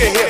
can hear.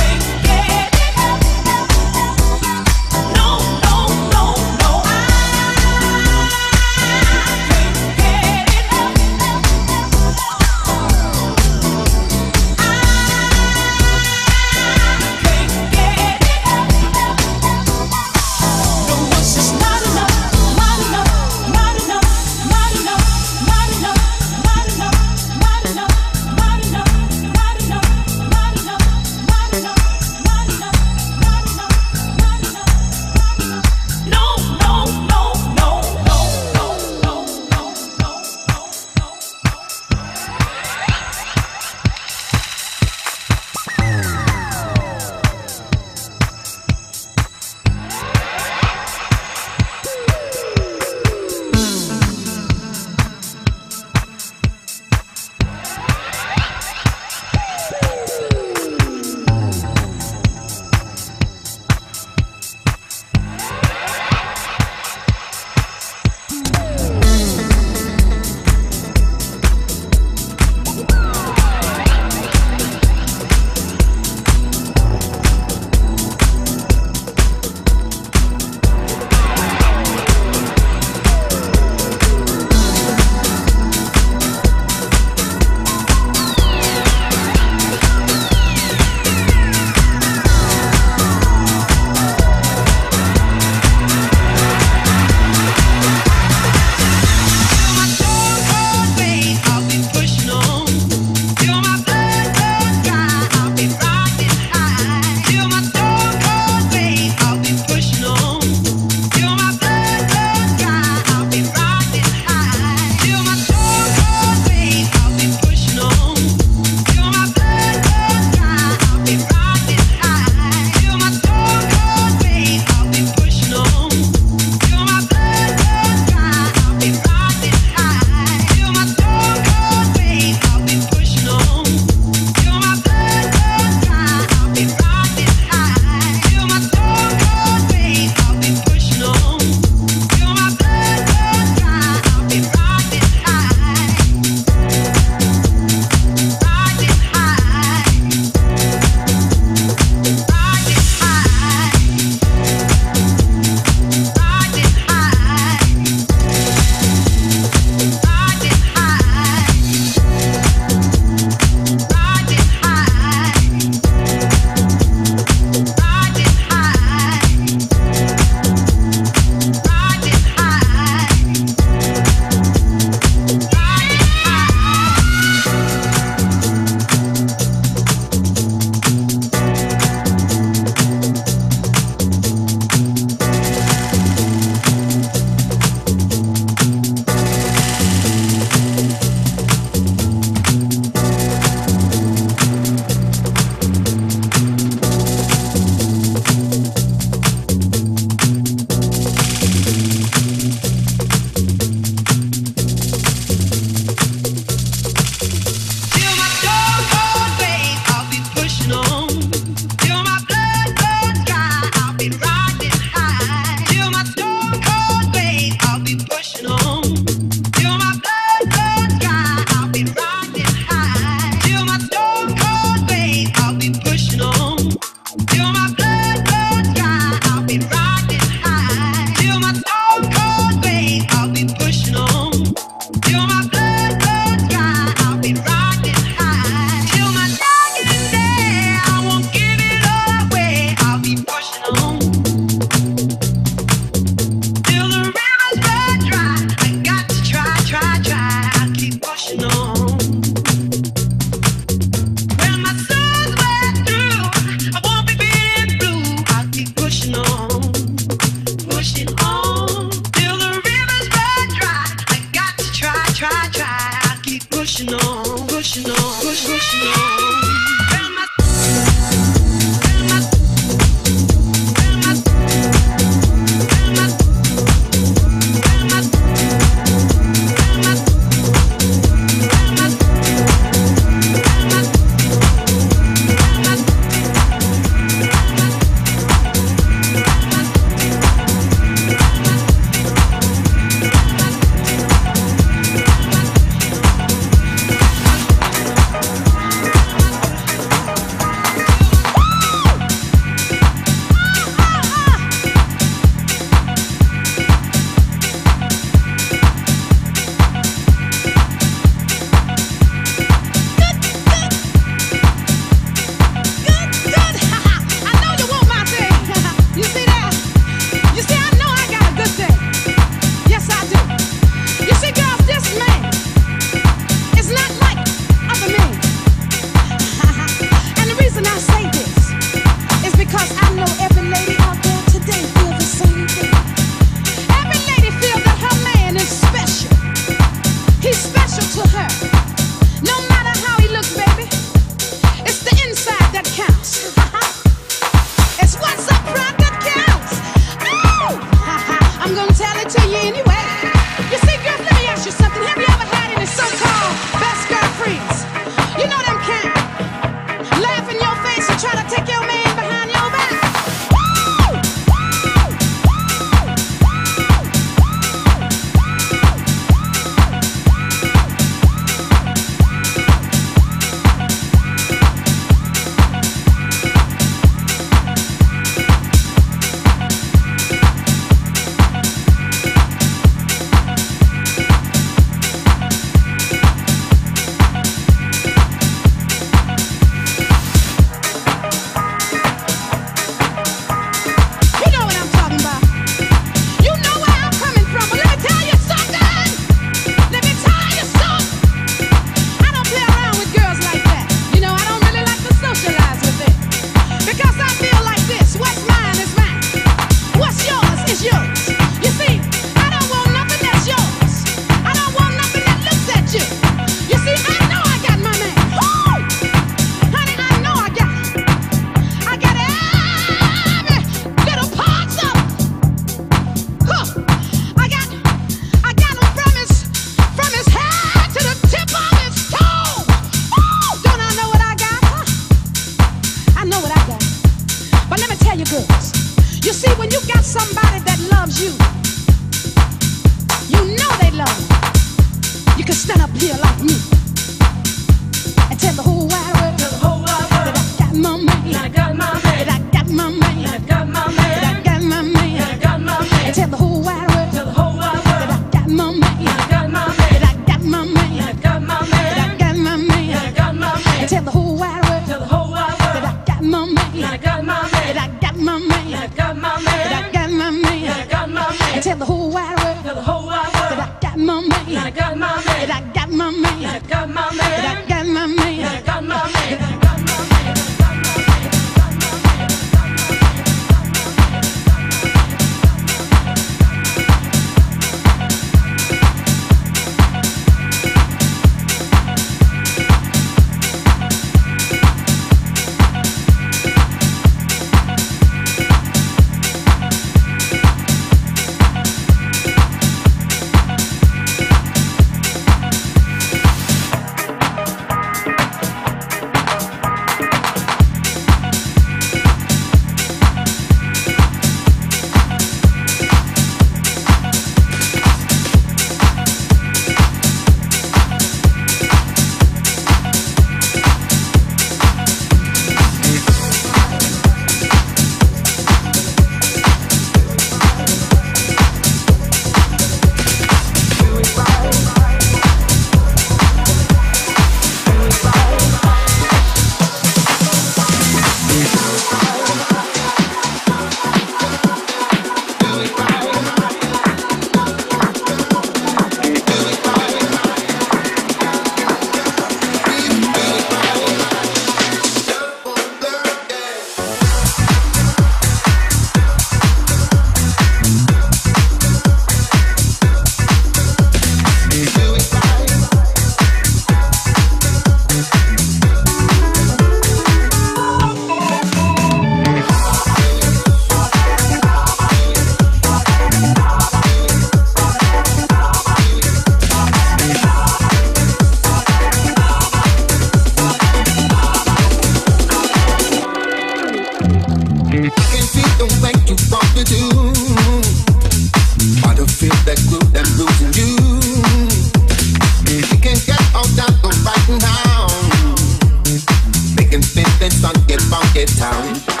Town.